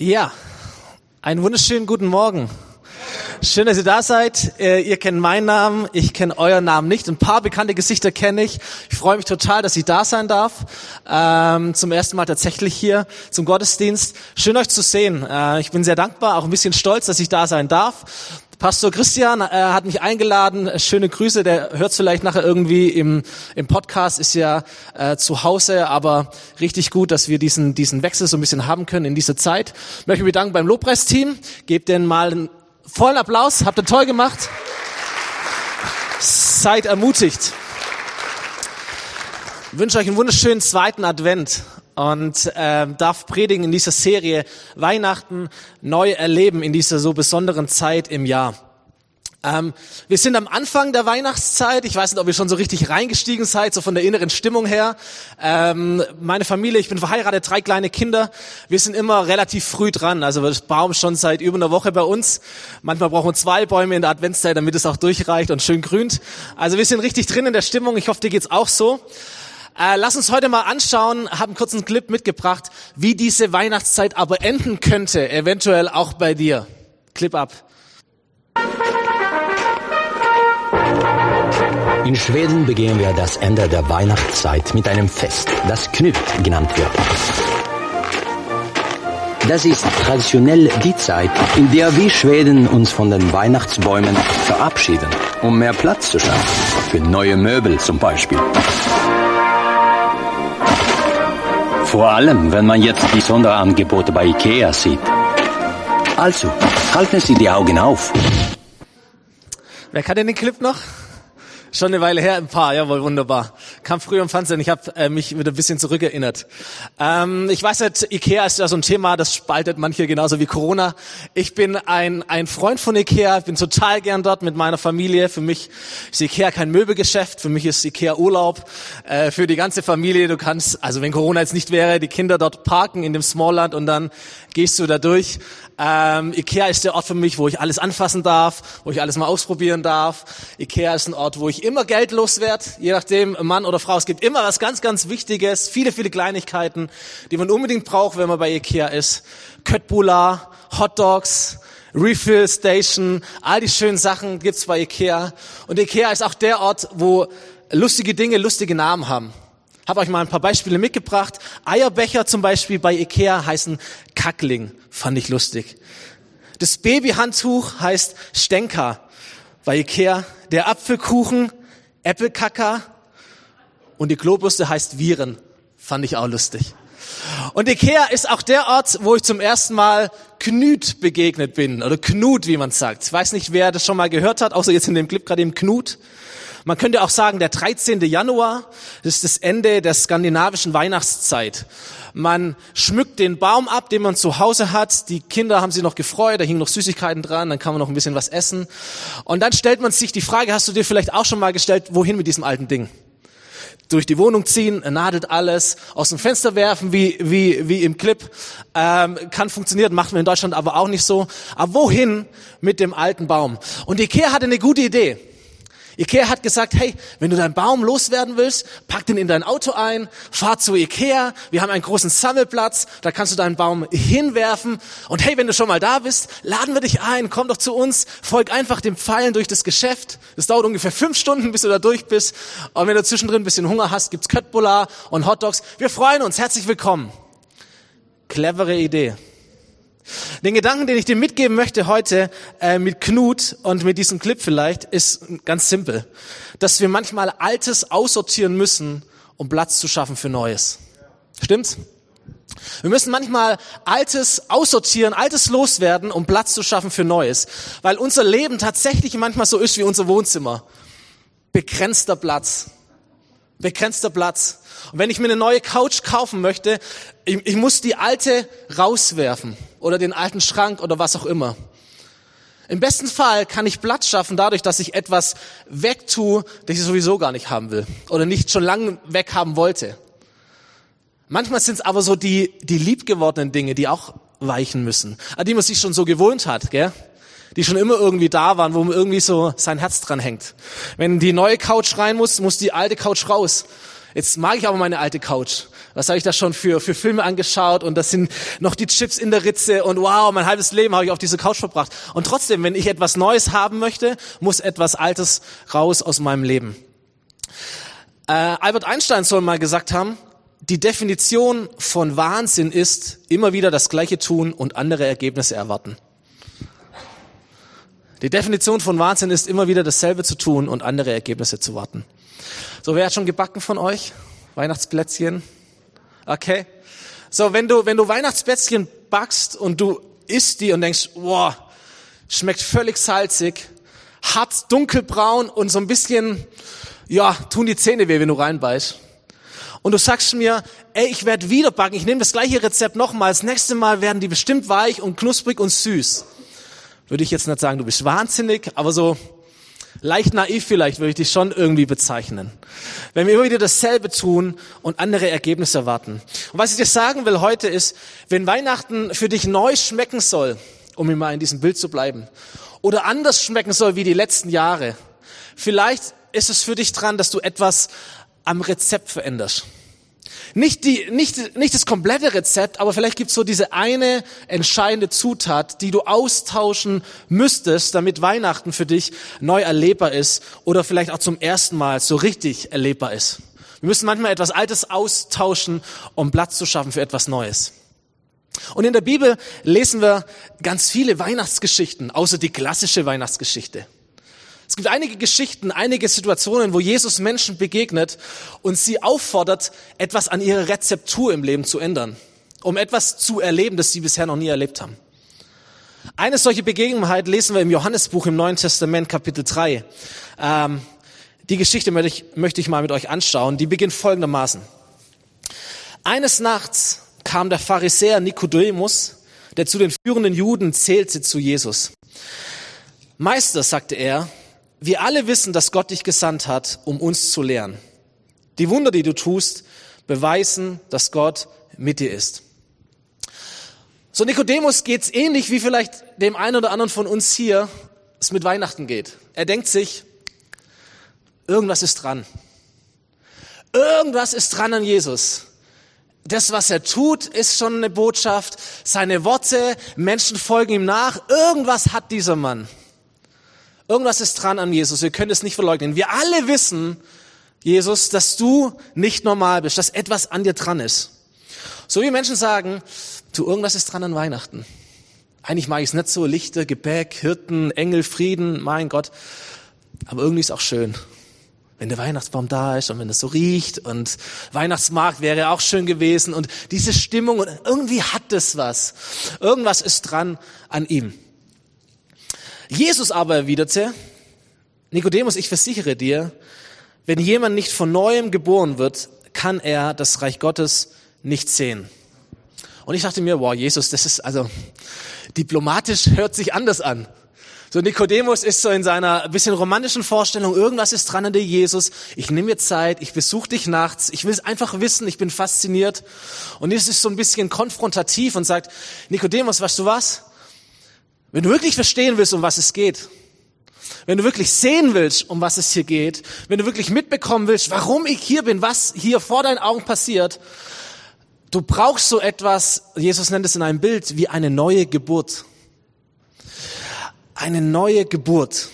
Ja, einen wunderschönen guten Morgen. Schön, dass ihr da seid. Äh, ihr kennt meinen Namen, ich kenne euren Namen nicht. Ein paar bekannte Gesichter kenne ich. Ich freue mich total, dass ich da sein darf. Ähm, zum ersten Mal tatsächlich hier zum Gottesdienst. Schön euch zu sehen. Äh, ich bin sehr dankbar, auch ein bisschen stolz, dass ich da sein darf. Pastor Christian äh, hat mich eingeladen. Schöne Grüße. Der hört vielleicht nachher irgendwie im, im Podcast, ist ja äh, zu Hause, aber richtig gut, dass wir diesen, diesen Wechsel so ein bisschen haben können in dieser Zeit. Ich möchte mich bedanken beim Lobpreisteam. Gebt denen mal einen vollen Applaus. Habt ihr toll gemacht. Seid ermutigt. Ich wünsche euch einen wunderschönen zweiten Advent und äh, darf predigen in dieser Serie Weihnachten neu erleben in dieser so besonderen Zeit im Jahr. Ähm, wir sind am Anfang der Weihnachtszeit. Ich weiß nicht, ob ihr schon so richtig reingestiegen seid, so von der inneren Stimmung her. Ähm, meine Familie, ich bin verheiratet, drei kleine Kinder. Wir sind immer relativ früh dran. Also das Baum schon seit über einer Woche bei uns. Manchmal brauchen wir zwei Bäume in der Adventszeit, damit es auch durchreicht und schön grünt. Also wir sind richtig drin in der Stimmung. Ich hoffe, dir geht's auch so. Äh, lass uns heute mal anschauen, habe einen kurzen Clip mitgebracht, wie diese Weihnachtszeit aber enden könnte, eventuell auch bei dir. Clip ab. In Schweden begehen wir das Ende der Weihnachtszeit mit einem Fest, das Knut genannt wird. Das ist traditionell die Zeit, in der wir Schweden uns von den Weihnachtsbäumen verabschieden, um mehr Platz zu schaffen. Für neue Möbel zum Beispiel. Vor allem, wenn man jetzt die Sonderangebote bei Ikea sieht. Also, halten Sie die Augen auf. Wer kann denn den Clip noch? Schon eine Weile her, ein paar, jawohl, wunderbar. Kam früher im Fernsehen, ich habe äh, mich wieder ein bisschen zurückerinnert. Ähm, ich weiß nicht, Ikea ist ja so ein Thema, das spaltet manche genauso wie Corona. Ich bin ein, ein Freund von Ikea, bin total gern dort mit meiner Familie. Für mich ist Ikea kein Möbelgeschäft, für mich ist Ikea Urlaub. Äh, für die ganze Familie, du kannst, also wenn Corona jetzt nicht wäre, die Kinder dort parken in dem Smallland und dann gehst du da durch. Ähm, Ikea ist der Ort für mich, wo ich alles anfassen darf, wo ich alles mal ausprobieren darf. Ikea ist ein Ort, wo ich immer Geld loswerde, je nachdem Mann oder Frau. Es gibt immer was ganz, ganz Wichtiges, viele, viele Kleinigkeiten, die man unbedingt braucht, wenn man bei Ikea ist. Köttbullar, Hotdogs, Refill Station, all die schönen Sachen gibt's bei Ikea. Und Ikea ist auch der Ort, wo lustige Dinge lustige Namen haben. Habe euch mal ein paar Beispiele mitgebracht. Eierbecher zum Beispiel bei Ikea heißen Kackling. Fand ich lustig. Das Babyhandtuch heißt Stenka bei Ikea. Der Apfelkuchen Äppelkacker. Und die Klobürste heißt Viren. Fand ich auch lustig. Und Ikea ist auch der Ort, wo ich zum ersten Mal Knut begegnet bin. Oder Knut, wie man sagt. Ich weiß nicht, wer das schon mal gehört hat, außer jetzt in dem Clip gerade eben Knut. Man könnte auch sagen, der 13. Januar ist das Ende der skandinavischen Weihnachtszeit. Man schmückt den Baum ab, den man zu Hause hat. Die Kinder haben sich noch gefreut, da hingen noch Süßigkeiten dran, dann kann man noch ein bisschen was essen. Und dann stellt man sich die Frage, hast du dir vielleicht auch schon mal gestellt, wohin mit diesem alten Ding? durch die Wohnung ziehen, nadelt alles, aus dem Fenster werfen, wie, wie, wie im Clip. Ähm, kann funktionieren, macht man in Deutschland aber auch nicht so. Aber wohin mit dem alten Baum? Und Ikea hatte eine gute Idee. Ikea hat gesagt, hey, wenn du deinen Baum loswerden willst, pack den in dein Auto ein, fahr zu Ikea, wir haben einen großen Sammelplatz, da kannst du deinen Baum hinwerfen und hey, wenn du schon mal da bist, laden wir dich ein, komm doch zu uns, folg einfach dem Pfeilen durch das Geschäft. Es dauert ungefähr fünf Stunden, bis du da durch bist und wenn du zwischendrin ein bisschen Hunger hast, gibt's Köttbullar und Hotdogs. Wir freuen uns, herzlich willkommen. Clevere Idee. Den Gedanken, den ich dir mitgeben möchte heute äh, mit Knut und mit diesem Clip vielleicht, ist ganz simpel. Dass wir manchmal Altes aussortieren müssen, um Platz zu schaffen für Neues. Stimmt's? Wir müssen manchmal Altes aussortieren, Altes loswerden, um Platz zu schaffen für Neues. Weil unser Leben tatsächlich manchmal so ist wie unser Wohnzimmer. Begrenzter Platz. Begrenzter Platz. Und wenn ich mir eine neue Couch kaufen möchte, ich, ich muss die alte rauswerfen oder den alten Schrank oder was auch immer. Im besten Fall kann ich Platz schaffen dadurch, dass ich etwas wegtue, das ich sowieso gar nicht haben will oder nicht schon lange weghaben wollte. Manchmal sind es aber so die, die liebgewordenen Dinge, die auch weichen müssen, an die man sich schon so gewohnt hat, gell? Die schon immer irgendwie da waren, wo irgendwie so sein Herz dran hängt. Wenn die neue Couch rein muss, muss die alte Couch raus. Jetzt mag ich aber meine alte Couch. Was habe ich da schon für, für Filme angeschaut und das sind noch die Chips in der Ritze und wow, mein halbes Leben habe ich auf diese Couch verbracht. Und trotzdem, wenn ich etwas Neues haben möchte, muss etwas Altes raus aus meinem Leben. Äh, Albert Einstein soll mal gesagt haben, die Definition von Wahnsinn ist, immer wieder das Gleiche tun und andere Ergebnisse erwarten. Die Definition von Wahnsinn ist, immer wieder dasselbe zu tun und andere Ergebnisse zu warten. So, wer hat schon gebacken von euch? Weihnachtsplätzchen? Okay. So, wenn du, wenn du Weihnachtsplätzchen backst und du isst die und denkst, wow, schmeckt völlig salzig, hart dunkelbraun und so ein bisschen, ja, tun die Zähne weh, wenn du reinbeißt. Und du sagst mir, ey, ich werde wieder backen, ich nehme das gleiche Rezept nochmal, das nächste Mal werden die bestimmt weich und knusprig und süß. Würde ich jetzt nicht sagen, du bist wahnsinnig, aber so leicht naiv vielleicht würde ich dich schon irgendwie bezeichnen. Wenn wir immer wieder dasselbe tun und andere Ergebnisse erwarten. Und was ich dir sagen will heute ist, wenn Weihnachten für dich neu schmecken soll, um immer in diesem Bild zu bleiben, oder anders schmecken soll wie die letzten Jahre, vielleicht ist es für dich dran, dass du etwas am Rezept veränderst. Nicht, die, nicht, nicht das komplette Rezept, aber vielleicht gibt's so diese eine entscheidende Zutat, die du austauschen müsstest, damit Weihnachten für dich neu erlebbar ist oder vielleicht auch zum ersten Mal so richtig erlebbar ist. Wir müssen manchmal etwas Altes austauschen, um Platz zu schaffen für etwas Neues. Und in der Bibel lesen wir ganz viele Weihnachtsgeschichten, außer die klassische Weihnachtsgeschichte. Es gibt einige Geschichten, einige Situationen, wo Jesus Menschen begegnet und sie auffordert, etwas an ihrer Rezeptur im Leben zu ändern, um etwas zu erleben, das sie bisher noch nie erlebt haben. Eine solche Begebenheit lesen wir im Johannesbuch im Neuen Testament, Kapitel 3. Ähm, die Geschichte möchte ich, möchte ich mal mit euch anschauen. Die beginnt folgendermaßen. Eines Nachts kam der Pharisäer Nikodemus, der zu den führenden Juden zählte, zu Jesus. Meister, sagte er, wir alle wissen, dass Gott dich gesandt hat, um uns zu lehren. Die Wunder, die du tust, beweisen, dass Gott mit dir ist. So Nikodemus geht's ähnlich wie vielleicht dem einen oder anderen von uns hier es mit Weihnachten geht. Er denkt sich, irgendwas ist dran. Irgendwas ist dran an Jesus. Das, was er tut, ist schon eine Botschaft. Seine Worte, Menschen folgen ihm nach. Irgendwas hat dieser Mann. Irgendwas ist dran an Jesus. Wir können es nicht verleugnen. Wir alle wissen, Jesus, dass du nicht normal bist, dass etwas an dir dran ist. So wie Menschen sagen, du, irgendwas ist dran an Weihnachten. Eigentlich mag ich es nicht so, Lichter, Gebäck, Hirten, Engel, Frieden, mein Gott. Aber irgendwie ist auch schön, wenn der Weihnachtsbaum da ist und wenn es so riecht und Weihnachtsmarkt wäre auch schön gewesen und diese Stimmung und irgendwie hat es was. Irgendwas ist dran an ihm. Jesus aber erwiderte, Nikodemus, ich versichere dir, wenn jemand nicht von neuem geboren wird, kann er das Reich Gottes nicht sehen. Und ich dachte mir, wow, Jesus, das ist also diplomatisch hört sich anders an. So Nikodemus ist so in seiner bisschen romantischen Vorstellung, irgendwas ist dran an dir, Jesus. Ich nehme mir Zeit, ich besuche dich nachts, ich will es einfach wissen, ich bin fasziniert. Und Jesus ist so ein bisschen konfrontativ und sagt, Nikodemus, weißt du was? Wenn du wirklich verstehen willst, um was es geht, wenn du wirklich sehen willst, um was es hier geht, wenn du wirklich mitbekommen willst, warum ich hier bin, was hier vor deinen Augen passiert, du brauchst so etwas, Jesus nennt es in einem Bild, wie eine neue Geburt. Eine neue Geburt.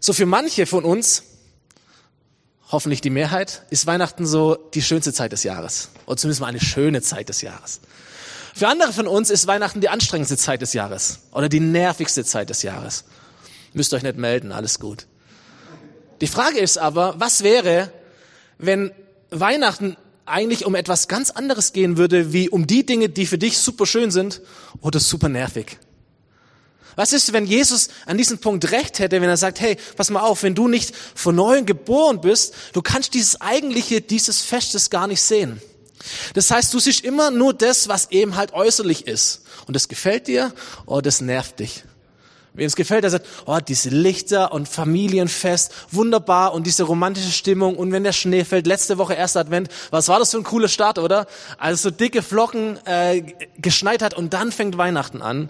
So für manche von uns, hoffentlich die Mehrheit, ist Weihnachten so die schönste Zeit des Jahres. Oder zumindest mal eine schöne Zeit des Jahres. Für andere von uns ist Weihnachten die anstrengendste Zeit des Jahres oder die nervigste Zeit des Jahres. Müsst euch nicht melden, alles gut. Die Frage ist aber, was wäre, wenn Weihnachten eigentlich um etwas ganz anderes gehen würde, wie um die Dinge, die für dich super schön sind oder super nervig? Was ist, wenn Jesus an diesem Punkt recht hätte, wenn er sagt, hey, pass mal auf, wenn du nicht von neuem geboren bist, du kannst dieses eigentliche, dieses Festes gar nicht sehen. Das heißt, du siehst immer nur das, was eben halt äußerlich ist. Und das gefällt dir oder das nervt dich. Wem es gefällt, der sagt, oh, diese Lichter und Familienfest, wunderbar und diese romantische Stimmung und wenn der Schnee fällt, letzte Woche erster Advent, was war das für ein cooler Start, oder? Also so dicke Flocken äh, geschneit hat und dann fängt Weihnachten an.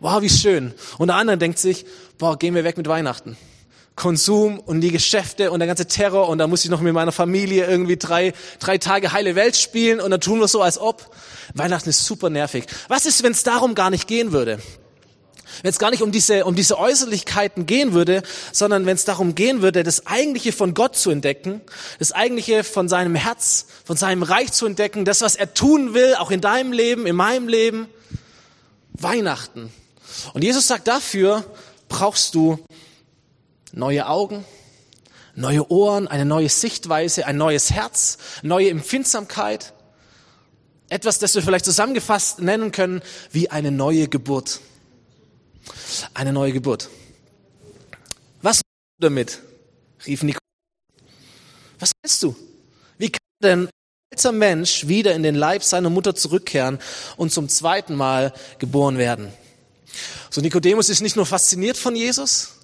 Wow, wie schön. Und der andere denkt sich, boah, gehen wir weg mit Weihnachten. Konsum und die Geschäfte und der ganze Terror und da muss ich noch mit meiner Familie irgendwie drei, drei Tage heile Welt spielen und dann tun wir so, als ob. Weihnachten ist super nervig. Was ist, wenn es darum gar nicht gehen würde? Wenn es gar nicht um diese, um diese Äußerlichkeiten gehen würde, sondern wenn es darum gehen würde, das Eigentliche von Gott zu entdecken, das Eigentliche von seinem Herz, von seinem Reich zu entdecken, das, was er tun will, auch in deinem Leben, in meinem Leben. Weihnachten. Und Jesus sagt, dafür brauchst du neue Augen, neue Ohren, eine neue Sichtweise, ein neues Herz, neue Empfindsamkeit. Etwas, das wir vielleicht zusammengefasst nennen können wie eine neue Geburt. Eine neue Geburt. Was meinst du damit? rief Nikolaus. Was meinst du? Wie kann denn ein alter Mensch wieder in den Leib seiner Mutter zurückkehren und zum zweiten Mal geboren werden? So Nikodemus ist nicht nur fasziniert von Jesus,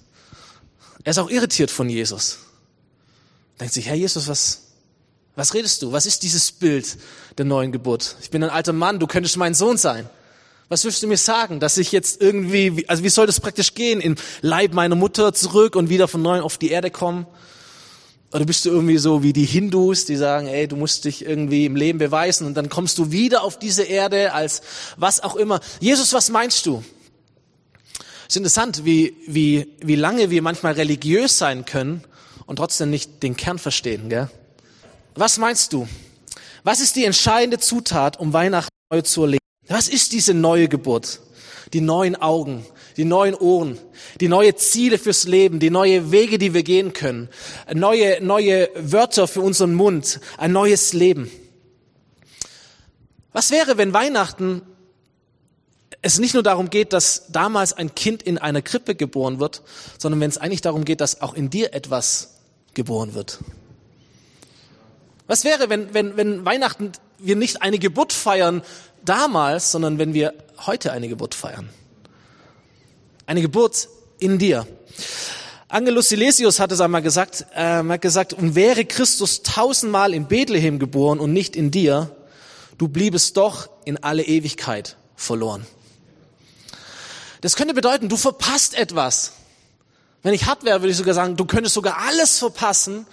er ist auch irritiert von Jesus. Denkt sich, Herr Jesus, was, was redest du? Was ist dieses Bild der neuen Geburt? Ich bin ein alter Mann, du könntest mein Sohn sein. Was willst du mir sagen, dass ich jetzt irgendwie, also wie soll das praktisch gehen, im Leib meiner Mutter zurück und wieder von neuem auf die Erde kommen? Oder bist du irgendwie so wie die Hindus, die sagen, ey, du musst dich irgendwie im Leben beweisen und dann kommst du wieder auf diese Erde als was auch immer. Jesus, was meinst du? Es ist interessant, wie, wie, wie lange wir manchmal religiös sein können und trotzdem nicht den Kern verstehen. Gell? Was meinst du? Was ist die entscheidende Zutat, um Weihnachten neu zu erleben? Was ist diese neue Geburt? Die neuen Augen, die neuen Ohren, die neue Ziele fürs Leben, die neue Wege, die wir gehen können, neue, neue Wörter für unseren Mund, ein neues Leben. Was wäre, wenn Weihnachten es nicht nur darum geht, dass damals ein Kind in einer Krippe geboren wird, sondern wenn es eigentlich darum geht, dass auch in dir etwas geboren wird. Was wäre, wenn, wenn, wenn Weihnachten wir nicht eine Geburt feiern damals, sondern wenn wir heute eine Geburt feiern? Eine Geburt in dir. Angelus Silesius hat es einmal gesagt, äh, hat gesagt, und wäre Christus tausendmal in Bethlehem geboren und nicht in dir, du bliebest doch in alle Ewigkeit verloren. Das könnte bedeuten, du verpasst etwas. Wenn ich hart wäre, würde ich sogar sagen, du könntest sogar alles verpassen,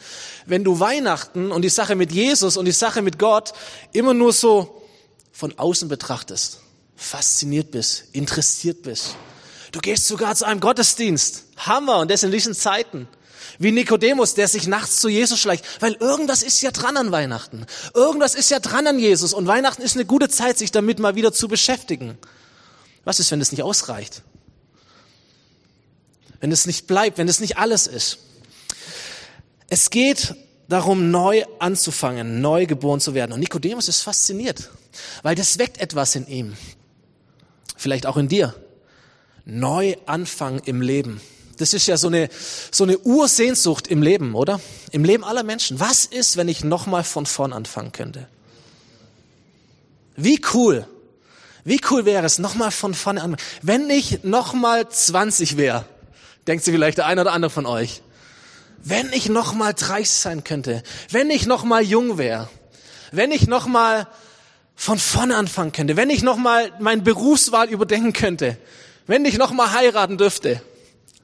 wenn du Weihnachten und die Sache mit Jesus und die Sache mit Gott immer nur so von außen betrachtest, fasziniert bist, interessiert bist. Du gehst sogar zu einem Gottesdienst. Hammer. Und das in diesen Zeiten. Wie Nikodemus, der sich nachts zu Jesus schleicht. Weil irgendwas ist ja dran an Weihnachten. Irgendwas ist ja dran an Jesus. Und Weihnachten ist eine gute Zeit, sich damit mal wieder zu beschäftigen. Was ist, wenn es nicht ausreicht? Wenn es nicht bleibt, wenn es nicht alles ist. Es geht darum, neu anzufangen, neu geboren zu werden. Und Nikodemus ist fasziniert, weil das weckt etwas in ihm. Vielleicht auch in dir. Neu anfangen im Leben. Das ist ja so eine, so eine Ursehnsucht im Leben, oder? Im Leben aller Menschen. Was ist, wenn ich nochmal von vorn anfangen könnte? Wie cool, wie cool wäre es, nochmal von vorne an, wenn ich nochmal 20 wäre, denkt sie vielleicht der eine oder andere von euch. Wenn ich nochmal 30 sein könnte, wenn ich nochmal jung wäre, wenn ich nochmal von vorne anfangen könnte, wenn ich nochmal mein Berufswahl überdenken könnte, wenn ich nochmal heiraten dürfte,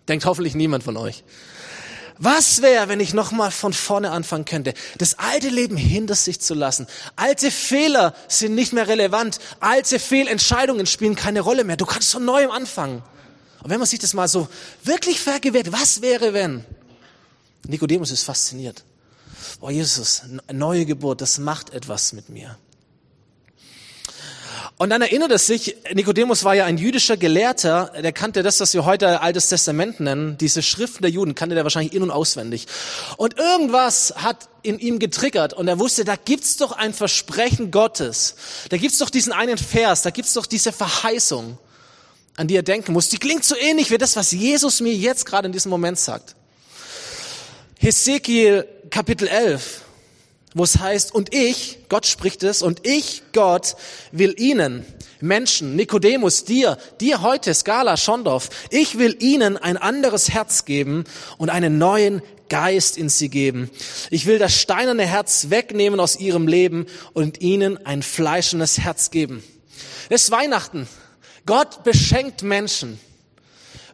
denkt hoffentlich niemand von euch. Was wäre, wenn ich nochmal von vorne anfangen könnte? Das alte Leben hinter sich zu lassen. Alte Fehler sind nicht mehr relevant. Alte Fehlentscheidungen spielen keine Rolle mehr. Du kannst von neuem anfangen. Und wenn man sich das mal so wirklich vergewährt, was wäre, wenn? Nikodemus ist fasziniert. Oh Jesus, neue Geburt, das macht etwas mit mir. Und dann erinnert es sich, Nikodemus war ja ein jüdischer Gelehrter, der kannte das, was wir heute Altes Testament nennen, diese Schriften der Juden, kannte der wahrscheinlich in- und auswendig. Und irgendwas hat in ihm getriggert und er wusste, da gibt's doch ein Versprechen Gottes, da gibt's doch diesen einen Vers, da gibt's doch diese Verheißung, an die er denken muss. Die klingt so ähnlich wie das, was Jesus mir jetzt gerade in diesem Moment sagt. Hesekiel Kapitel 11, wo es heißt, und ich, Gott spricht es, und ich, Gott, will ihnen, Menschen, Nikodemus, dir, dir heute, Skala, Schondorf, ich will ihnen ein anderes Herz geben und einen neuen Geist in sie geben. Ich will das steinerne Herz wegnehmen aus ihrem Leben und ihnen ein fleischendes Herz geben. Es ist Weihnachten. Gott beschenkt Menschen.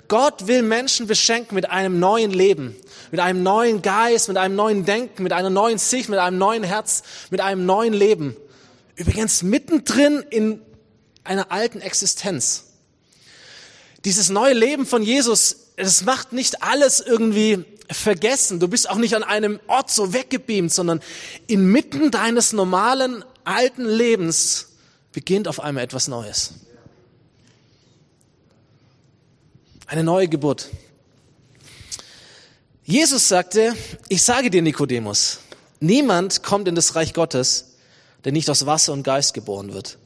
Gott will Menschen beschenken mit einem neuen Leben, mit einem neuen Geist, mit einem neuen Denken, mit einer neuen Sicht, mit einem neuen Herz, mit einem neuen Leben. Übrigens mittendrin in einer alten Existenz. Dieses neue Leben von Jesus, es macht nicht alles irgendwie vergessen. Du bist auch nicht an einem Ort so weggebeamt, sondern inmitten deines normalen alten Lebens beginnt auf einmal etwas Neues. Eine neue Geburt. Jesus sagte, ich sage dir Nikodemus, niemand kommt in das Reich Gottes, der nicht aus Wasser und Geist geboren wird.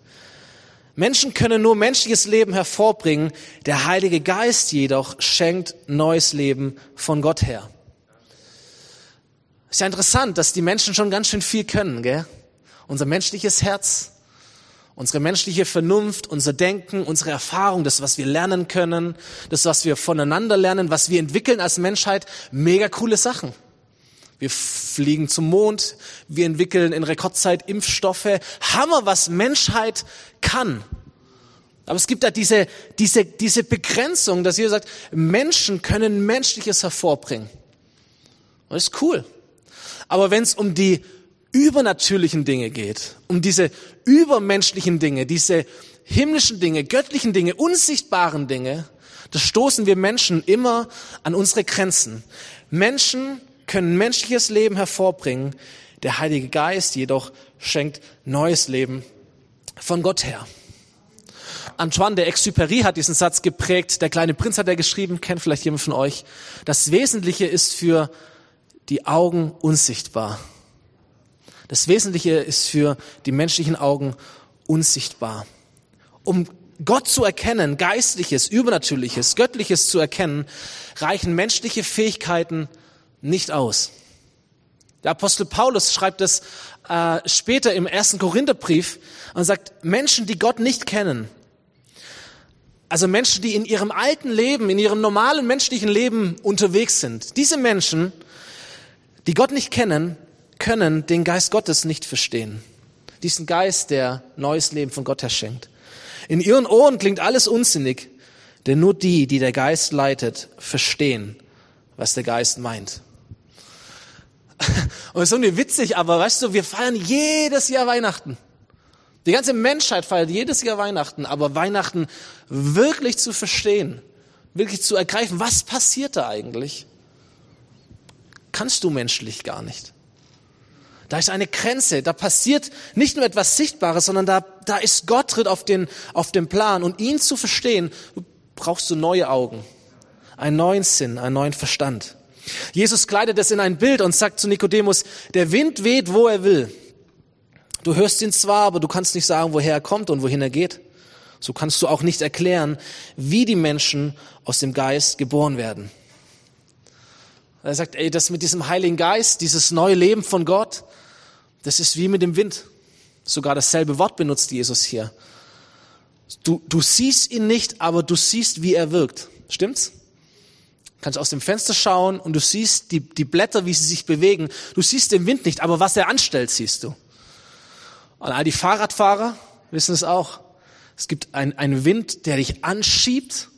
Menschen können nur menschliches Leben hervorbringen, der Heilige Geist jedoch schenkt neues Leben von Gott her. Ist ja interessant, dass die Menschen schon ganz schön viel können, gell? Unser menschliches Herz, unsere menschliche Vernunft, unser Denken, unsere Erfahrung, das, was wir lernen können, das, was wir voneinander lernen, was wir entwickeln als Menschheit, mega coole Sachen. Wir fliegen zum Mond, wir entwickeln in Rekordzeit Impfstoffe. Hammer, was Menschheit kann. Aber es gibt da diese, diese, diese Begrenzung, dass ihr sagt, Menschen können Menschliches hervorbringen. das ist cool. Aber wenn es um die übernatürlichen Dinge geht, um diese übermenschlichen Dinge, diese himmlischen Dinge, göttlichen Dinge, unsichtbaren Dinge, da stoßen wir Menschen immer an unsere Grenzen. Menschen können menschliches Leben hervorbringen, der Heilige Geist jedoch schenkt neues Leben von Gott her. Antoine de Exupéry hat diesen Satz geprägt. Der kleine Prinz hat er geschrieben, kennt vielleicht jemand von euch. Das Wesentliche ist für die Augen unsichtbar. Das Wesentliche ist für die menschlichen Augen unsichtbar. Um Gott zu erkennen, geistliches, übernatürliches, göttliches zu erkennen, reichen menschliche Fähigkeiten nicht aus. Der Apostel Paulus schreibt es äh, später im ersten Korintherbrief und sagt, Menschen, die Gott nicht kennen, also Menschen, die in ihrem alten Leben, in ihrem normalen menschlichen Leben unterwegs sind, diese Menschen, die Gott nicht kennen, können den Geist Gottes nicht verstehen. Diesen Geist, der neues Leben von Gott her schenkt. In ihren Ohren klingt alles unsinnig, denn nur die, die der Geist leitet, verstehen, was der Geist meint. Und das ist irgendwie witzig, aber weißt du, wir feiern jedes Jahr Weihnachten. Die ganze Menschheit feiert jedes Jahr Weihnachten, aber Weihnachten wirklich zu verstehen, wirklich zu ergreifen, was passiert da eigentlich, kannst du menschlich gar nicht. Da ist eine Grenze, da passiert nicht nur etwas Sichtbares, sondern da, da ist Gott tritt auf den, auf den Plan und ihn zu verstehen, brauchst du neue Augen, einen neuen Sinn, einen neuen Verstand. Jesus kleidet es in ein Bild und sagt zu Nikodemus, der Wind weht, wo er will. Du hörst ihn zwar, aber du kannst nicht sagen, woher er kommt und wohin er geht. So kannst du auch nicht erklären, wie die Menschen aus dem Geist geboren werden. Er sagt, ey, das mit diesem Heiligen Geist, dieses neue Leben von Gott, das ist wie mit dem Wind. Sogar dasselbe Wort benutzt Jesus hier. Du, du siehst ihn nicht, aber du siehst, wie er wirkt. Stimmt's? kannst aus dem Fenster schauen und du siehst die, die Blätter, wie sie sich bewegen. Du siehst den Wind nicht, aber was er anstellt, siehst du. Und all die Fahrradfahrer wissen es auch. Es gibt einen Wind, der dich anschiebt.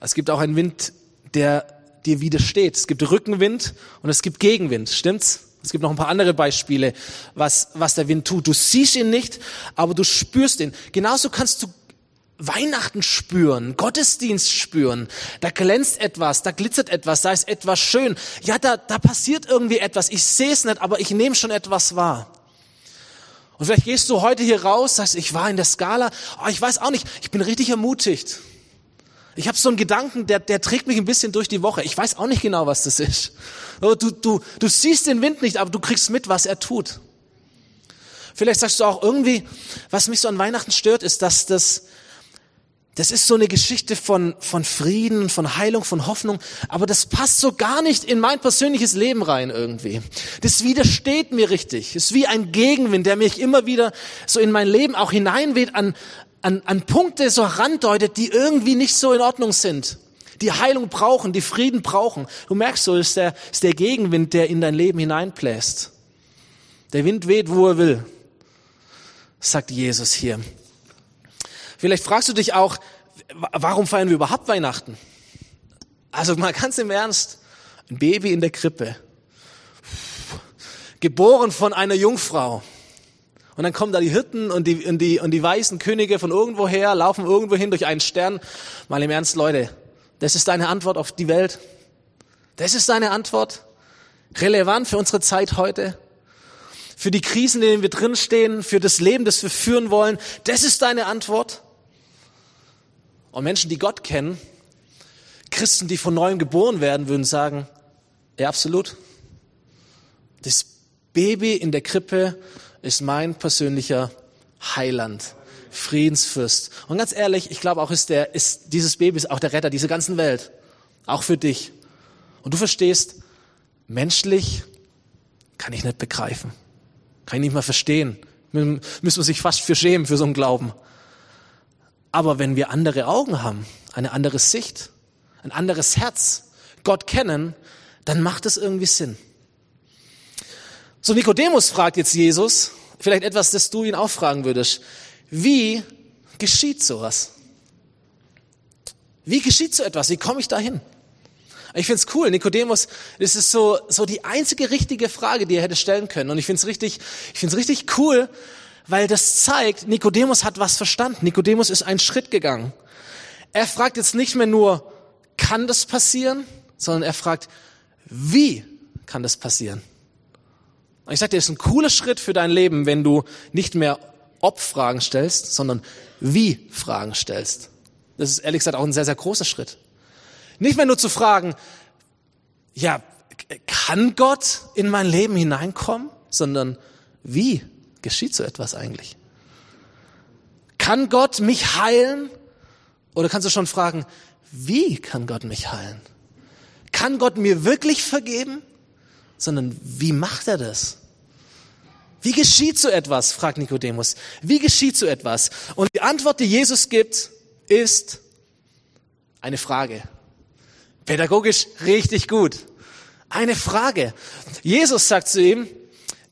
Es gibt auch einen Wind, der dir widersteht. Es gibt Rückenwind und es gibt Gegenwind. Stimmt's? Es gibt noch ein paar andere Beispiele, was, was der Wind tut. Du siehst ihn nicht, aber du spürst ihn. Genauso kannst du Weihnachten spüren, Gottesdienst spüren. Da glänzt etwas, da glitzert etwas, da ist etwas schön. Ja, da, da passiert irgendwie etwas. Ich sehe es nicht, aber ich nehme schon etwas wahr. Und vielleicht gehst du heute hier raus, sagst, ich war in der Skala, oh, ich weiß auch nicht, ich bin richtig ermutigt. Ich habe so einen Gedanken, der, der trägt mich ein bisschen durch die Woche. Ich weiß auch nicht genau, was das ist. Du, du, du siehst den Wind nicht, aber du kriegst mit, was er tut. Vielleicht sagst du auch irgendwie, was mich so an Weihnachten stört, ist, dass das, das ist so eine Geschichte von, von Frieden, von Heilung, von Hoffnung, aber das passt so gar nicht in mein persönliches Leben rein irgendwie. Das widersteht mir richtig. Es ist wie ein Gegenwind, der mich immer wieder so in mein Leben auch hineinweht an, an, an Punkte so herandeutet, die irgendwie nicht so in Ordnung sind. Die Heilung brauchen, die Frieden brauchen. Du merkst so, ist der, ist der Gegenwind, der in dein Leben hineinbläst. Der Wind weht, wo er will, sagt Jesus hier. Vielleicht fragst du dich auch, warum feiern wir überhaupt Weihnachten? Also mal ganz im Ernst, ein Baby in der Krippe, geboren von einer Jungfrau. Und dann kommen da die Hirten und die, und die, und die weißen Könige von irgendwoher, laufen irgendwo hin durch einen Stern. Mal im Ernst, Leute, das ist deine Antwort auf die Welt. Das ist deine Antwort. Relevant für unsere Zeit heute. Für die Krisen, in denen wir drinstehen, für das Leben, das wir führen wollen. Das ist deine Antwort. Und Menschen, die Gott kennen, Christen, die von neuem geboren werden, würden sagen, ja, absolut. Das Baby in der Krippe ist mein persönlicher Heiland, Friedensfürst. Und ganz ehrlich, ich glaube auch, ist der, ist dieses Baby ist auch der Retter dieser ganzen Welt. Auch für dich. Und du verstehst, menschlich kann ich nicht begreifen. Kann ich nicht mal verstehen. Müssen wir sich fast für schämen, für so einen Glauben. Aber wenn wir andere Augen haben, eine andere Sicht, ein anderes Herz, Gott kennen, dann macht es irgendwie Sinn. So Nikodemus fragt jetzt Jesus, vielleicht etwas, das du ihn auch fragen würdest. Wie geschieht sowas? Wie geschieht so etwas? Wie komme ich dahin? Ich find's cool. Nikodemus, das ist so, so die einzige richtige Frage, die er hätte stellen können. Und ich find's richtig, ich find's richtig cool, weil das zeigt, Nikodemus hat was verstanden. Nikodemus ist einen Schritt gegangen. Er fragt jetzt nicht mehr nur, kann das passieren, sondern er fragt, wie kann das passieren? Und ich sage dir, das ist ein cooler Schritt für dein Leben, wenn du nicht mehr Ob-Fragen stellst, sondern Wie-Fragen stellst. Das ist ehrlich gesagt auch ein sehr, sehr großer Schritt. Nicht mehr nur zu fragen, ja, kann Gott in mein Leben hineinkommen, sondern wie geschieht so etwas eigentlich? Kann Gott mich heilen? Oder kannst du schon fragen, wie kann Gott mich heilen? Kann Gott mir wirklich vergeben? Sondern wie macht er das? Wie geschieht so etwas? fragt Nikodemus. Wie geschieht so etwas? Und die Antwort, die Jesus gibt, ist eine Frage. Pädagogisch richtig gut. Eine Frage. Jesus sagt zu ihm,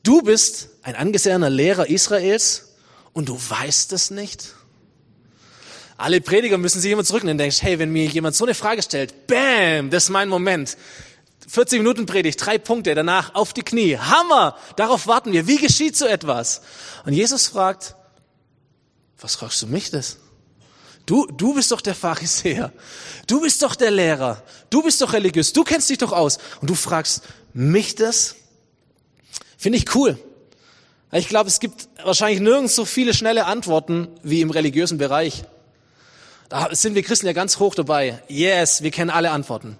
du bist ein angesehener Lehrer Israels und du weißt es nicht? Alle Prediger müssen sich immer zurücknehmen und denkst, hey, wenn mir jemand so eine Frage stellt, bam, das ist mein Moment. 40 Minuten Predigt, drei Punkte, danach auf die Knie. Hammer! Darauf warten wir. Wie geschieht so etwas? Und Jesus fragt, was fragst du mich das? Du, du bist doch der Pharisäer. Du bist doch der Lehrer. Du bist doch religiös. Du kennst dich doch aus. Und du fragst mich das? Finde ich cool. Ich glaube, es gibt wahrscheinlich nirgends so viele schnelle Antworten wie im religiösen Bereich. Da sind wir Christen ja ganz hoch dabei. Yes, wir kennen alle Antworten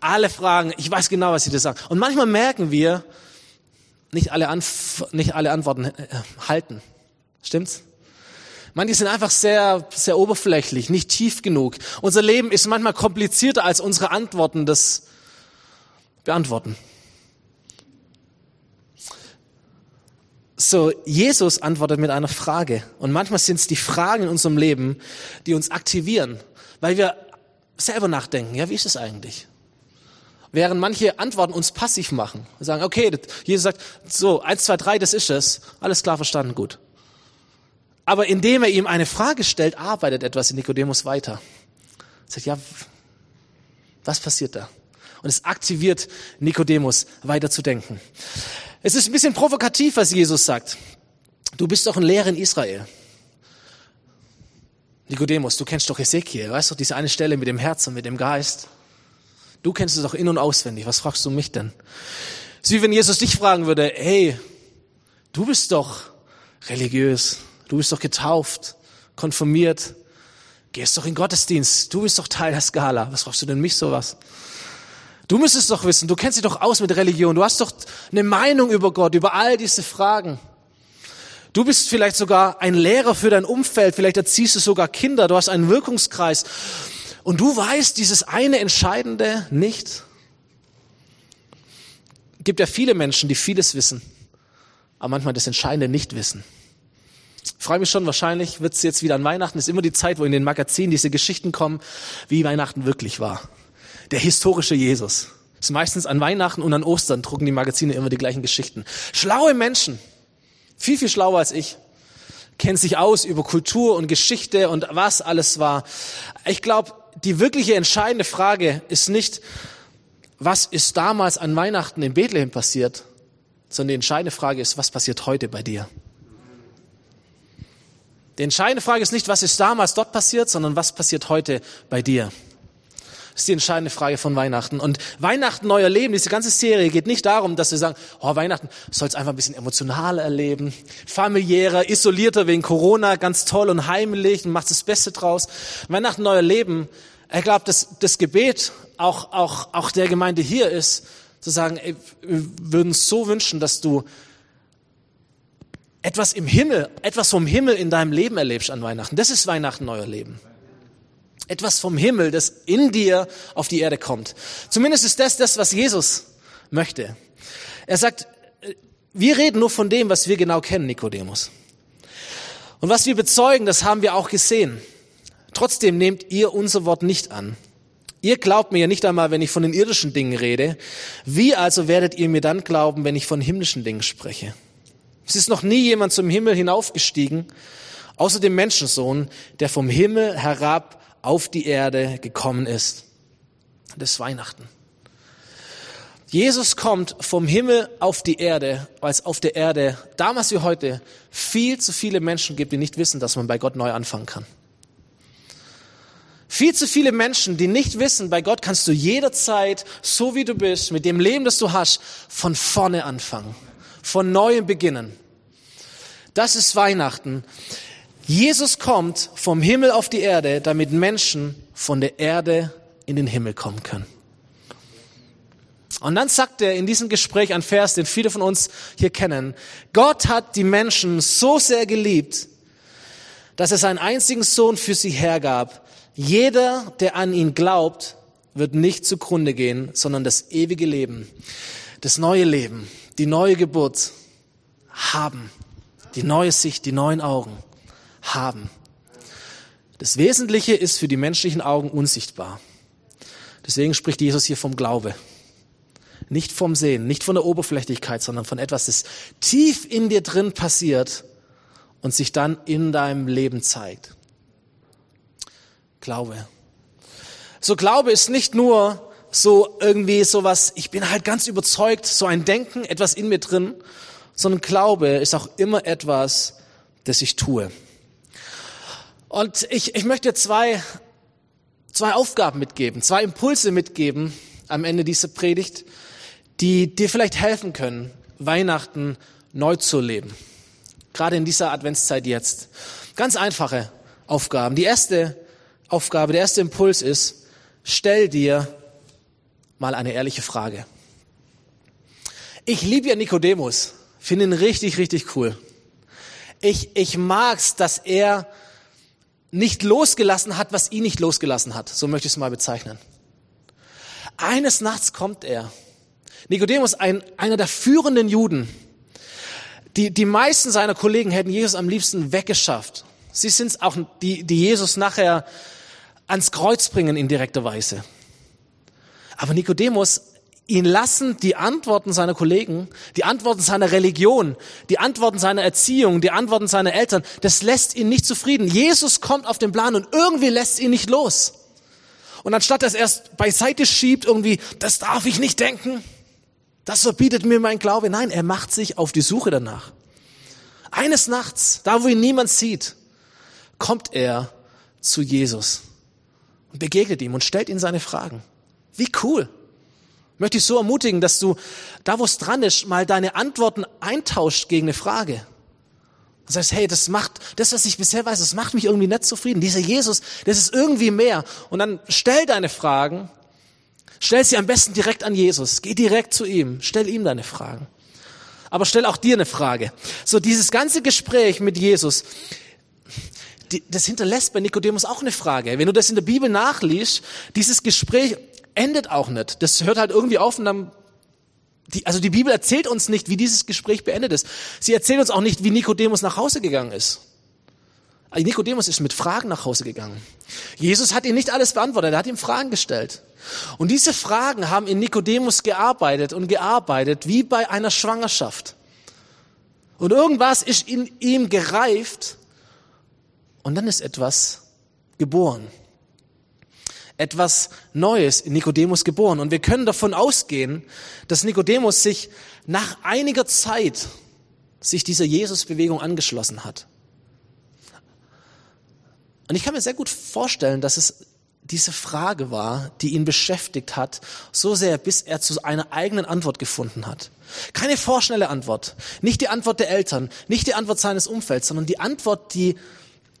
alle Fragen, ich weiß genau, was sie da sagen. Und manchmal merken wir, nicht alle, Anf nicht alle Antworten äh, halten. Stimmt's? Manche sind einfach sehr, sehr oberflächlich, nicht tief genug. Unser Leben ist manchmal komplizierter als unsere Antworten das beantworten. So, Jesus antwortet mit einer Frage. Und manchmal sind es die Fragen in unserem Leben, die uns aktivieren, weil wir selber nachdenken, ja, wie ist es eigentlich? Während manche Antworten uns passiv machen. Wir sagen, okay, Jesus sagt, so, eins, zwei, drei, das ist es. Alles klar verstanden, gut. Aber indem er ihm eine Frage stellt, arbeitet etwas in Nikodemus weiter. Er sagt, ja, was passiert da? Und es aktiviert Nikodemus, weiter zu denken. Es ist ein bisschen provokativ, was Jesus sagt. Du bist doch ein Lehrer in Israel. Nikodemus, du kennst doch Ezekiel, weißt du, diese eine Stelle mit dem Herz und mit dem Geist. Du kennst es doch in- und auswendig. Was fragst du mich denn? Es ist wie wenn Jesus dich fragen würde, hey, du bist doch religiös. Du bist doch getauft, konfirmiert. Gehst doch in Gottesdienst. Du bist doch Teil der Skala. Was fragst du denn mich sowas? Du müsstest doch wissen, du kennst dich doch aus mit Religion. Du hast doch eine Meinung über Gott, über all diese Fragen. Du bist vielleicht sogar ein Lehrer für dein Umfeld, vielleicht erziehst du sogar Kinder, du hast einen Wirkungskreis. Und du weißt dieses eine Entscheidende nicht. Es gibt ja viele Menschen, die vieles wissen, aber manchmal das Entscheidende nicht wissen. Ich freue mich schon, wahrscheinlich wird es jetzt wieder an Weihnachten. Ist immer die Zeit, wo in den Magazinen diese Geschichten kommen, wie Weihnachten wirklich war. Der historische Jesus. Ist meistens an Weihnachten und an Ostern drucken die Magazine immer die gleichen Geschichten. Schlaue Menschen, viel, viel schlauer als ich, kennt sich aus über Kultur und Geschichte und was alles war. Ich glaube, die wirkliche entscheidende Frage ist nicht, was ist damals an Weihnachten in Bethlehem passiert, sondern die entscheidende Frage ist, was passiert heute bei dir? Die entscheidende Frage ist nicht, was ist damals dort passiert, sondern was passiert heute bei dir? Ist die entscheidende Frage von Weihnachten. Und Weihnachten, neuer Leben, diese ganze Serie geht nicht darum, dass wir sagen, oh, Weihnachten soll es einfach ein bisschen emotionaler erleben, familiärer, isolierter wegen Corona, ganz toll und heimlich und macht das Beste draus. Weihnachten, neuer Leben. Ich glaube, das, das Gebet auch, auch, auch der Gemeinde hier ist, zu sagen, ey, wir würden uns so wünschen, dass du etwas im Himmel, etwas vom Himmel in deinem Leben erlebst an Weihnachten. Das ist Weihnachten, neuer Leben. Etwas vom Himmel, das in dir auf die Erde kommt. Zumindest ist das das, was Jesus möchte. Er sagt, wir reden nur von dem, was wir genau kennen, Nikodemus. Und was wir bezeugen, das haben wir auch gesehen. Trotzdem nehmt ihr unser Wort nicht an. Ihr glaubt mir ja nicht einmal, wenn ich von den irdischen Dingen rede. Wie also werdet ihr mir dann glauben, wenn ich von himmlischen Dingen spreche? Es ist noch nie jemand zum Himmel hinaufgestiegen, außer dem Menschensohn, der vom Himmel herab auf die Erde gekommen ist. Das ist Weihnachten. Jesus kommt vom Himmel auf die Erde, weil es auf der Erde damals wie heute viel zu viele Menschen gibt, die nicht wissen, dass man bei Gott neu anfangen kann. Viel zu viele Menschen, die nicht wissen, bei Gott kannst du jederzeit, so wie du bist, mit dem Leben, das du hast, von vorne anfangen, von neuem beginnen. Das ist Weihnachten. Jesus kommt vom Himmel auf die Erde, damit Menschen von der Erde in den Himmel kommen können. Und dann sagt er in diesem Gespräch ein Vers, den viele von uns hier kennen. Gott hat die Menschen so sehr geliebt, dass er seinen einzigen Sohn für sie hergab. Jeder, der an ihn glaubt, wird nicht zugrunde gehen, sondern das ewige Leben, das neue Leben, die neue Geburt haben, die neue Sicht, die neuen Augen haben. Das Wesentliche ist für die menschlichen Augen unsichtbar. Deswegen spricht Jesus hier vom Glaube. Nicht vom Sehen, nicht von der Oberflächlichkeit, sondern von etwas, das tief in dir drin passiert und sich dann in deinem Leben zeigt. Glaube. So Glaube ist nicht nur so irgendwie sowas, ich bin halt ganz überzeugt, so ein Denken, etwas in mir drin, sondern Glaube ist auch immer etwas, das ich tue. Und ich, ich möchte zwei, zwei Aufgaben mitgeben, zwei Impulse mitgeben am Ende dieser Predigt, die dir vielleicht helfen können, Weihnachten neu zu leben. Gerade in dieser Adventszeit jetzt. Ganz einfache Aufgaben. Die erste Aufgabe, der erste Impuls ist, stell dir mal eine ehrliche Frage. Ich liebe ja Nikodemus, finde ihn richtig, richtig cool. Ich, ich mag's, dass er nicht losgelassen hat, was ihn nicht losgelassen hat. So möchte ich es mal bezeichnen. Eines Nachts kommt er. Nikodemus, ein, einer der führenden Juden. Die, die meisten seiner Kollegen hätten Jesus am liebsten weggeschafft. Sie sind es auch, die, die Jesus nachher ans Kreuz bringen in direkter Weise. Aber Nikodemus ihn lassen die Antworten seiner Kollegen, die Antworten seiner Religion, die Antworten seiner Erziehung, die Antworten seiner Eltern, das lässt ihn nicht zufrieden. Jesus kommt auf den Plan und irgendwie lässt ihn nicht los. Und anstatt dass er erst beiseite schiebt, irgendwie, das darf ich nicht denken, das verbietet mir mein Glaube. Nein, er macht sich auf die Suche danach. Eines Nachts, da wo ihn niemand sieht, kommt er zu Jesus und begegnet ihm und stellt ihm seine Fragen. Wie cool möchte ich so ermutigen, dass du da, wo es dran ist, mal deine Antworten eintauscht gegen eine Frage. Und sagst, hey, das macht, das, was ich bisher weiß, das macht mich irgendwie nicht zufrieden. Dieser Jesus, das ist irgendwie mehr. Und dann stell deine Fragen, stell sie am besten direkt an Jesus. Geh direkt zu ihm, stell ihm deine Fragen. Aber stell auch dir eine Frage. So dieses ganze Gespräch mit Jesus, die, das hinterlässt bei Nikodemus auch eine Frage. Wenn du das in der Bibel nachliest, dieses Gespräch endet auch nicht. Das hört halt irgendwie auf und dann die, also die Bibel erzählt uns nicht, wie dieses Gespräch beendet ist. Sie erzählt uns auch nicht, wie Nikodemus nach Hause gegangen ist. Also Nikodemus ist mit Fragen nach Hause gegangen. Jesus hat ihm nicht alles beantwortet, er hat ihm Fragen gestellt. Und diese Fragen haben in Nikodemus gearbeitet und gearbeitet, wie bei einer Schwangerschaft. Und irgendwas ist in ihm gereift, Und dann ist etwas geboren. Etwas Neues in Nikodemus geboren. Und wir können davon ausgehen, dass Nikodemus sich nach einiger Zeit sich dieser Jesus-Bewegung angeschlossen hat. Und ich kann mir sehr gut vorstellen, dass es diese Frage war, die ihn beschäftigt hat, so sehr, bis er zu einer eigenen Antwort gefunden hat. Keine vorschnelle Antwort, nicht die Antwort der Eltern, nicht die Antwort seines Umfelds, sondern die Antwort, die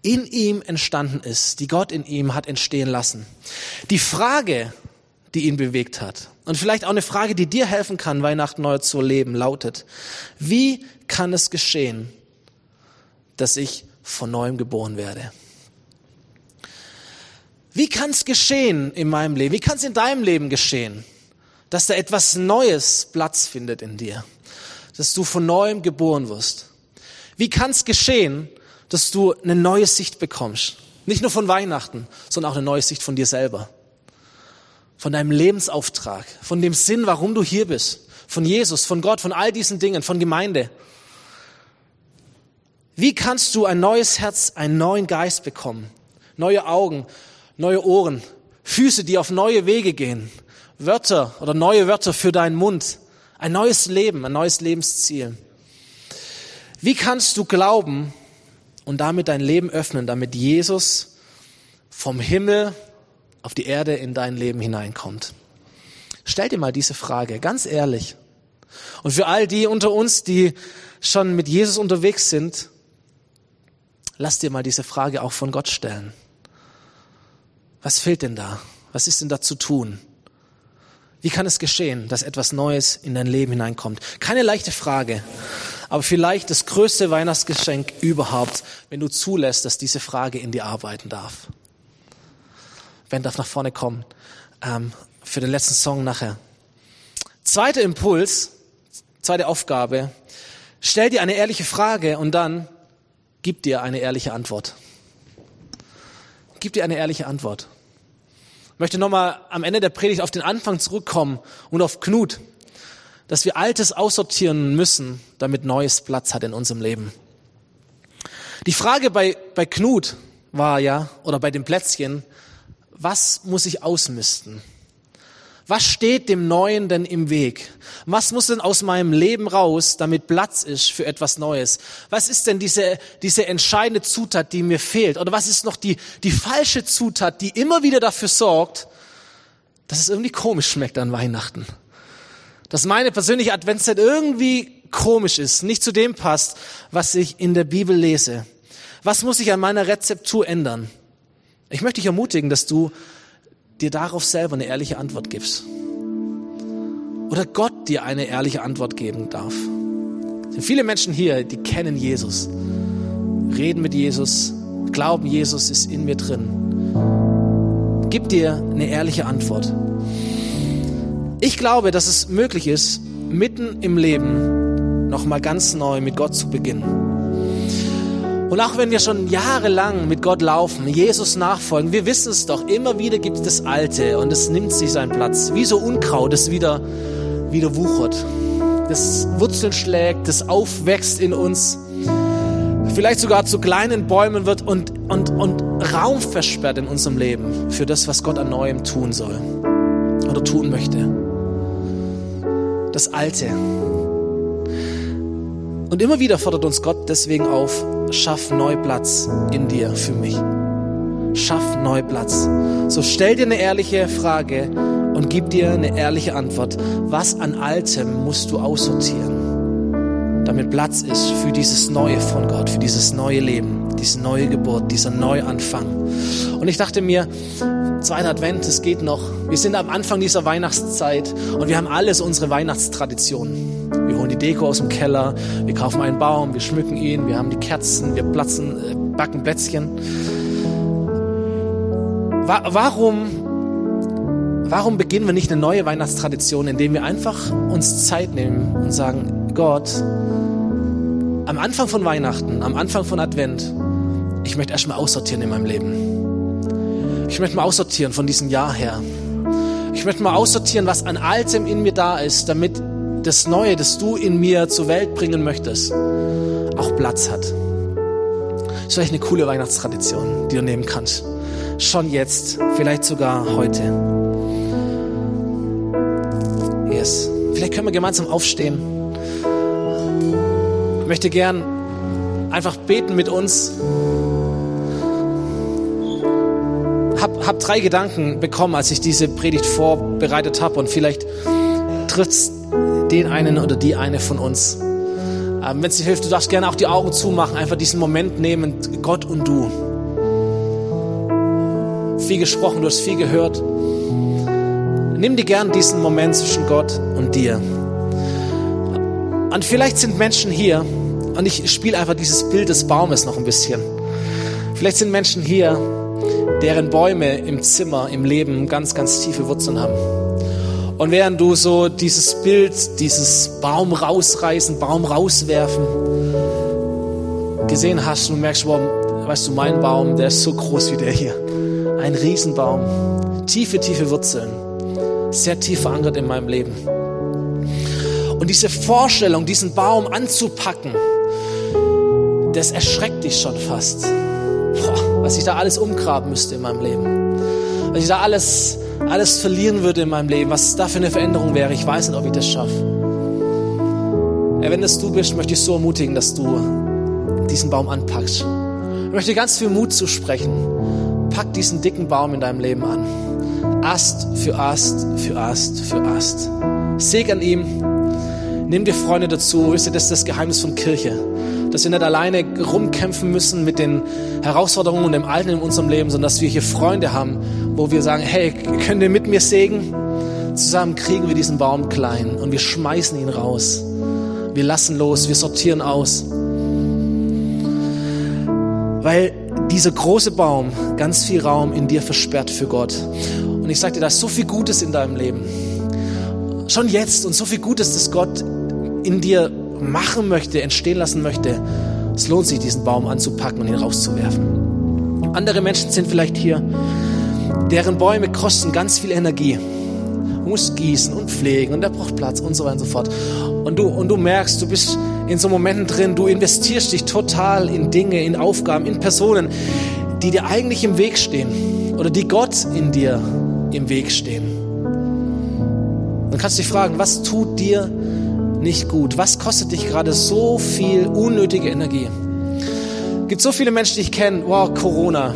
in ihm entstanden ist, die Gott in ihm hat entstehen lassen. Die Frage, die ihn bewegt hat, und vielleicht auch eine Frage, die dir helfen kann, Weihnachten neu zu leben, lautet, wie kann es geschehen, dass ich von neuem geboren werde? Wie kann es geschehen in meinem Leben? Wie kann es in deinem Leben geschehen, dass da etwas Neues Platz findet in dir? Dass du von neuem geboren wirst? Wie kann es geschehen, dass du eine neue Sicht bekommst? Nicht nur von Weihnachten, sondern auch eine neue Sicht von dir selber. Von deinem Lebensauftrag, von dem Sinn, warum du hier bist. Von Jesus, von Gott, von all diesen Dingen, von Gemeinde. Wie kannst du ein neues Herz, einen neuen Geist bekommen? Neue Augen, neue Ohren, Füße, die auf neue Wege gehen, Wörter oder neue Wörter für deinen Mund, ein neues Leben, ein neues Lebensziel. Wie kannst du glauben und damit dein Leben öffnen, damit Jesus vom Himmel auf die Erde in dein Leben hineinkommt? Stell dir mal diese Frage, ganz ehrlich. Und für all die unter uns, die schon mit Jesus unterwegs sind, lass dir mal diese Frage auch von Gott stellen. Was fehlt denn da? Was ist denn da zu tun? Wie kann es geschehen, dass etwas Neues in dein Leben hineinkommt? Keine leichte Frage, aber vielleicht das größte Weihnachtsgeschenk überhaupt, wenn du zulässt, dass diese Frage in dir arbeiten darf. Ben darf nach vorne kommen ähm, für den letzten Song nachher. Zweiter Impuls, zweite Aufgabe, stell dir eine ehrliche Frage und dann gib dir eine ehrliche Antwort. Gib dir eine ehrliche Antwort. Ich möchte nochmal am Ende der Predigt auf den Anfang zurückkommen und auf Knut, dass wir Altes aussortieren müssen, damit Neues Platz hat in unserem Leben. Die Frage bei, bei Knut war ja, oder bei dem Plätzchen, was muss ich ausmisten? Was steht dem Neuen denn im Weg? Was muss denn aus meinem Leben raus, damit Platz ist für etwas Neues? Was ist denn diese, diese entscheidende Zutat, die mir fehlt? Oder was ist noch die, die falsche Zutat, die immer wieder dafür sorgt, dass es irgendwie komisch schmeckt an Weihnachten? Dass meine persönliche Adventszeit irgendwie komisch ist, nicht zu dem passt, was ich in der Bibel lese. Was muss ich an meiner Rezeptur ändern? Ich möchte dich ermutigen, dass du dir darauf selber eine ehrliche Antwort gibst. Oder Gott dir eine ehrliche Antwort geben darf. Es sind viele Menschen hier, die kennen Jesus, reden mit Jesus, glauben, Jesus ist in mir drin. Gib dir eine ehrliche Antwort. Ich glaube, dass es möglich ist, mitten im Leben nochmal ganz neu mit Gott zu beginnen. Und auch wenn wir schon jahrelang mit Gott laufen, Jesus nachfolgen, wir wissen es doch, immer wieder gibt es das Alte und es nimmt sich seinen Platz. Wie so Unkraut, das wieder, wieder wuchert. Das Wurzeln schlägt, das aufwächst in uns, vielleicht sogar zu kleinen Bäumen wird und, und, und Raum versperrt in unserem Leben für das, was Gott an Neuem tun soll oder tun möchte. Das Alte. Und immer wieder fordert uns Gott deswegen auf, schaff neu Platz in dir für mich. Schaff neu Platz. So stell dir eine ehrliche Frage und gib dir eine ehrliche Antwort. Was an Altem musst du aussortieren, damit Platz ist für dieses Neue von Gott, für dieses neue Leben, diese neue Geburt, dieser Neuanfang. Und ich dachte mir, zweiter Advent, es geht noch. Wir sind am Anfang dieser Weihnachtszeit und wir haben alles unsere Weihnachtstraditionen. Wir holen die Deko aus dem Keller, wir kaufen einen Baum, wir schmücken ihn, wir haben die Kerzen, wir platzen, äh, backen Plätzchen. Warum, warum beginnen wir nicht eine neue Weihnachtstradition, indem wir einfach uns Zeit nehmen und sagen, Gott, am Anfang von Weihnachten, am Anfang von Advent, ich möchte erstmal aussortieren in meinem Leben. Ich möchte mal aussortieren von diesem Jahr her. Ich möchte mal aussortieren, was an Altem in mir da ist, damit das Neue, das du in mir zur Welt bringen möchtest, auch Platz hat. ist vielleicht eine coole Weihnachtstradition, die du nehmen kannst. Schon jetzt, vielleicht sogar heute. Yes. Vielleicht können wir gemeinsam aufstehen. Ich möchte gern einfach beten mit uns. Hab, hab drei Gedanken bekommen, als ich diese Predigt vorbereitet habe und vielleicht trifft den einen oder die eine von uns. Ähm, Wenn es dir hilft, du darfst gerne auch die Augen zumachen, einfach diesen Moment nehmen, Gott und du. Viel gesprochen, du hast viel gehört. Nimm dir gern diesen Moment zwischen Gott und dir. Und vielleicht sind Menschen hier, und ich spiele einfach dieses Bild des Baumes noch ein bisschen. Vielleicht sind Menschen hier, deren Bäume im Zimmer, im Leben ganz, ganz tiefe Wurzeln haben. Und während du so dieses Bild, dieses Baum rausreißen, Baum rauswerfen gesehen hast, und merkst, wow, weißt du, mein Baum, der ist so groß wie der hier. Ein Riesenbaum. Tiefe, tiefe Wurzeln. Sehr tief verankert in meinem Leben. Und diese Vorstellung, diesen Baum anzupacken, das erschreckt dich schon fast. Was ich da alles umgraben müsste in meinem Leben. Was ich da alles, alles verlieren würde in meinem Leben. Was da für eine Veränderung wäre. Ich weiß nicht, ob ich das schaffe. Wenn das du bist, möchte ich so ermutigen, dass du diesen Baum anpackst. Ich möchte ganz viel Mut zusprechen. Pack diesen dicken Baum in deinem Leben an. Ast für Ast für Ast für Ast. Säg an ihm. Nimm dir Freunde dazu. Wisst ihr, das ist das Geheimnis von Kirche. Dass wir nicht alleine rumkämpfen müssen mit den Herausforderungen und dem Alten in unserem Leben, sondern dass wir hier Freunde haben, wo wir sagen, hey, könnt ihr mit mir sägen? Zusammen kriegen wir diesen Baum klein und wir schmeißen ihn raus. Wir lassen los, wir sortieren aus. Weil dieser große Baum ganz viel Raum in dir versperrt für Gott. Und ich sage dir, da ist so viel Gutes in deinem Leben. Schon jetzt und so viel Gutes, das Gott in dir machen möchte, entstehen lassen möchte. Es lohnt sich, diesen Baum anzupacken und ihn rauszuwerfen. Andere Menschen sind vielleicht hier, deren Bäume kosten ganz viel Energie. Du musst gießen und pflegen und der braucht Platz und so weiter und so fort. Und du, und du merkst, du bist in so Momenten drin, du investierst dich total in Dinge, in Aufgaben, in Personen, die dir eigentlich im Weg stehen oder die Gott in dir im Weg stehen. Dann kannst du dich fragen, was tut dir nicht gut? Was kostet dich gerade so viel unnötige Energie? Gibt so viele Menschen, die ich kenne, wow, Corona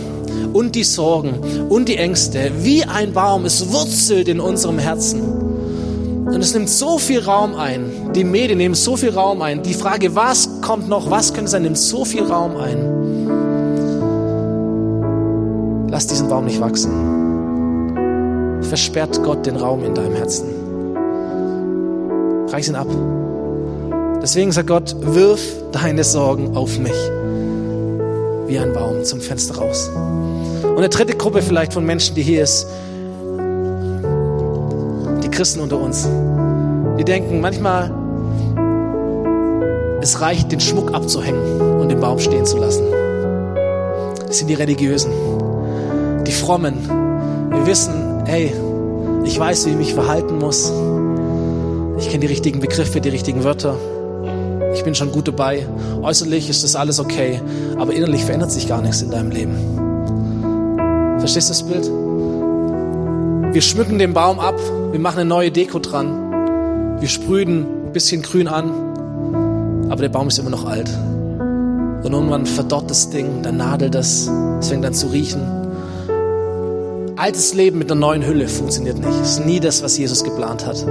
und die Sorgen und die Ängste, wie ein Baum, es wurzelt in unserem Herzen. Und es nimmt so viel Raum ein. Die Medien nehmen so viel Raum ein. Die Frage, was kommt noch, was könnte sein, nimmt so viel Raum ein. Lass diesen Baum nicht wachsen. Versperrt Gott den Raum in deinem Herzen. Reiß ihn ab. Deswegen sagt Gott, wirf deine Sorgen auf mich. Wie ein Baum zum Fenster raus. Und eine dritte Gruppe vielleicht von Menschen, die hier ist, die Christen unter uns, die denken manchmal, es reicht, den Schmuck abzuhängen und den Baum stehen zu lassen. Das sind die Religiösen, die Frommen. Wir wissen, hey, ich weiß, wie ich mich verhalten muss. Ich kenne die richtigen Begriffe, die richtigen Wörter. Ich bin schon gut dabei. Äußerlich ist das alles okay, aber innerlich verändert sich gar nichts in deinem Leben. Verstehst du das Bild? Wir schmücken den Baum ab, wir machen eine neue Deko dran, wir sprühen ein bisschen grün an, aber der Baum ist immer noch alt. Und irgendwann verdorrt das Ding, dann nadelt das, es fängt an zu riechen. Altes Leben mit einer neuen Hülle funktioniert nicht. Es ist nie das, was Jesus geplant hat.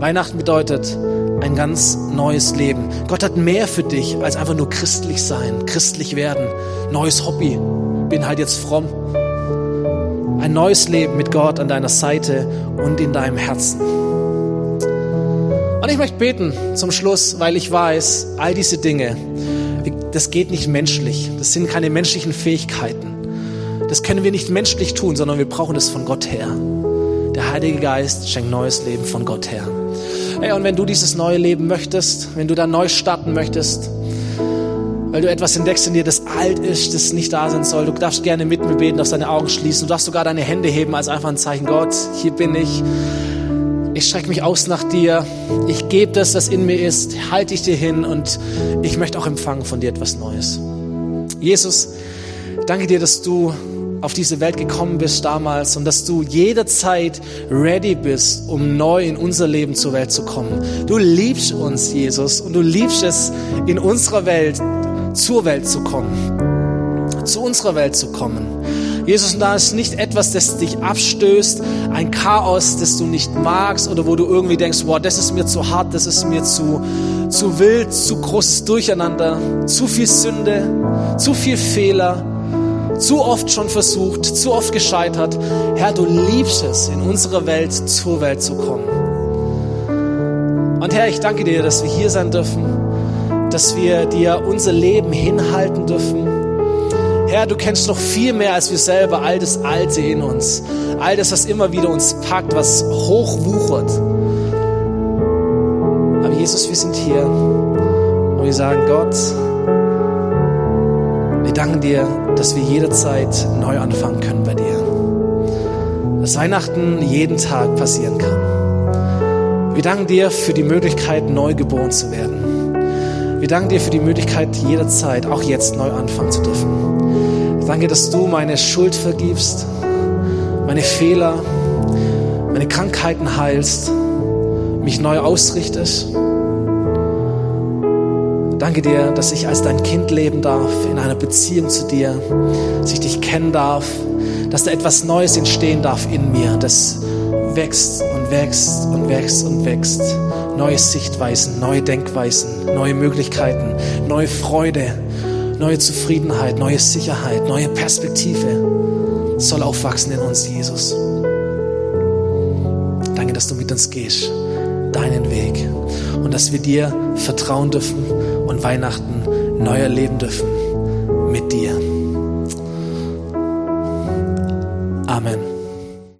Weihnachten bedeutet ein ganz neues Leben. Gott hat mehr für dich als einfach nur christlich sein, christlich werden, neues Hobby. Bin halt jetzt fromm. Ein neues Leben mit Gott an deiner Seite und in deinem Herzen. Und ich möchte beten zum Schluss, weil ich weiß, all diese Dinge, das geht nicht menschlich. Das sind keine menschlichen Fähigkeiten. Das können wir nicht menschlich tun, sondern wir brauchen das von Gott her. Der Heilige Geist schenkt neues Leben von Gott her. Hey, und wenn du dieses neue Leben möchtest, wenn du da neu starten möchtest, weil du etwas entdeckst in dir, das alt ist, das nicht da sein soll, du darfst gerne mit mir beten, darfst deine Augen schließen, du darfst sogar deine Hände heben als einfach ein Zeichen, Gott, hier bin ich. Ich strecke mich aus nach dir. Ich gebe das, was in mir ist, halte ich dir hin und ich möchte auch empfangen von dir etwas Neues. Jesus, danke dir, dass du auf diese Welt gekommen bist damals und dass du jederzeit ready bist, um neu in unser Leben zur Welt zu kommen. Du liebst uns, Jesus, und du liebst es, in unserer Welt zur Welt zu kommen, zu unserer Welt zu kommen. Jesus, und da ist nicht etwas, das dich abstößt, ein Chaos, das du nicht magst oder wo du irgendwie denkst, wow, das ist mir zu hart, das ist mir zu, zu wild, zu großes Durcheinander, zu viel Sünde, zu viel Fehler, zu oft schon versucht, zu oft gescheitert. Herr, du liebst es, in unsere Welt zur Welt zu kommen. Und Herr, ich danke dir, dass wir hier sein dürfen, dass wir dir unser Leben hinhalten dürfen. Herr, du kennst noch viel mehr als wir selber all das Alte in uns, all das, was immer wieder uns packt, was hochwuchert. Aber Jesus, wir sind hier und wir sagen, Gott, danken dir, dass wir jederzeit neu anfangen können bei dir. Dass Weihnachten jeden Tag passieren kann. Wir danken dir für die Möglichkeit, neu geboren zu werden. Wir danken dir für die Möglichkeit, jederzeit, auch jetzt, neu anfangen zu dürfen. Danke, dass du meine Schuld vergibst, meine Fehler, meine Krankheiten heilst, mich neu ausrichtest Danke dir, dass ich als dein Kind leben darf, in einer Beziehung zu dir, dass ich dich kennen darf, dass da etwas Neues entstehen darf in mir, das wächst und wächst und wächst und wächst. Neue Sichtweisen, neue Denkweisen, neue Möglichkeiten, neue Freude, neue Zufriedenheit, neue Sicherheit, neue Perspektive soll aufwachsen in uns, Jesus. Danke, dass du mit uns gehst, deinen Weg und dass wir dir vertrauen dürfen Weihnachten neu erleben dürfen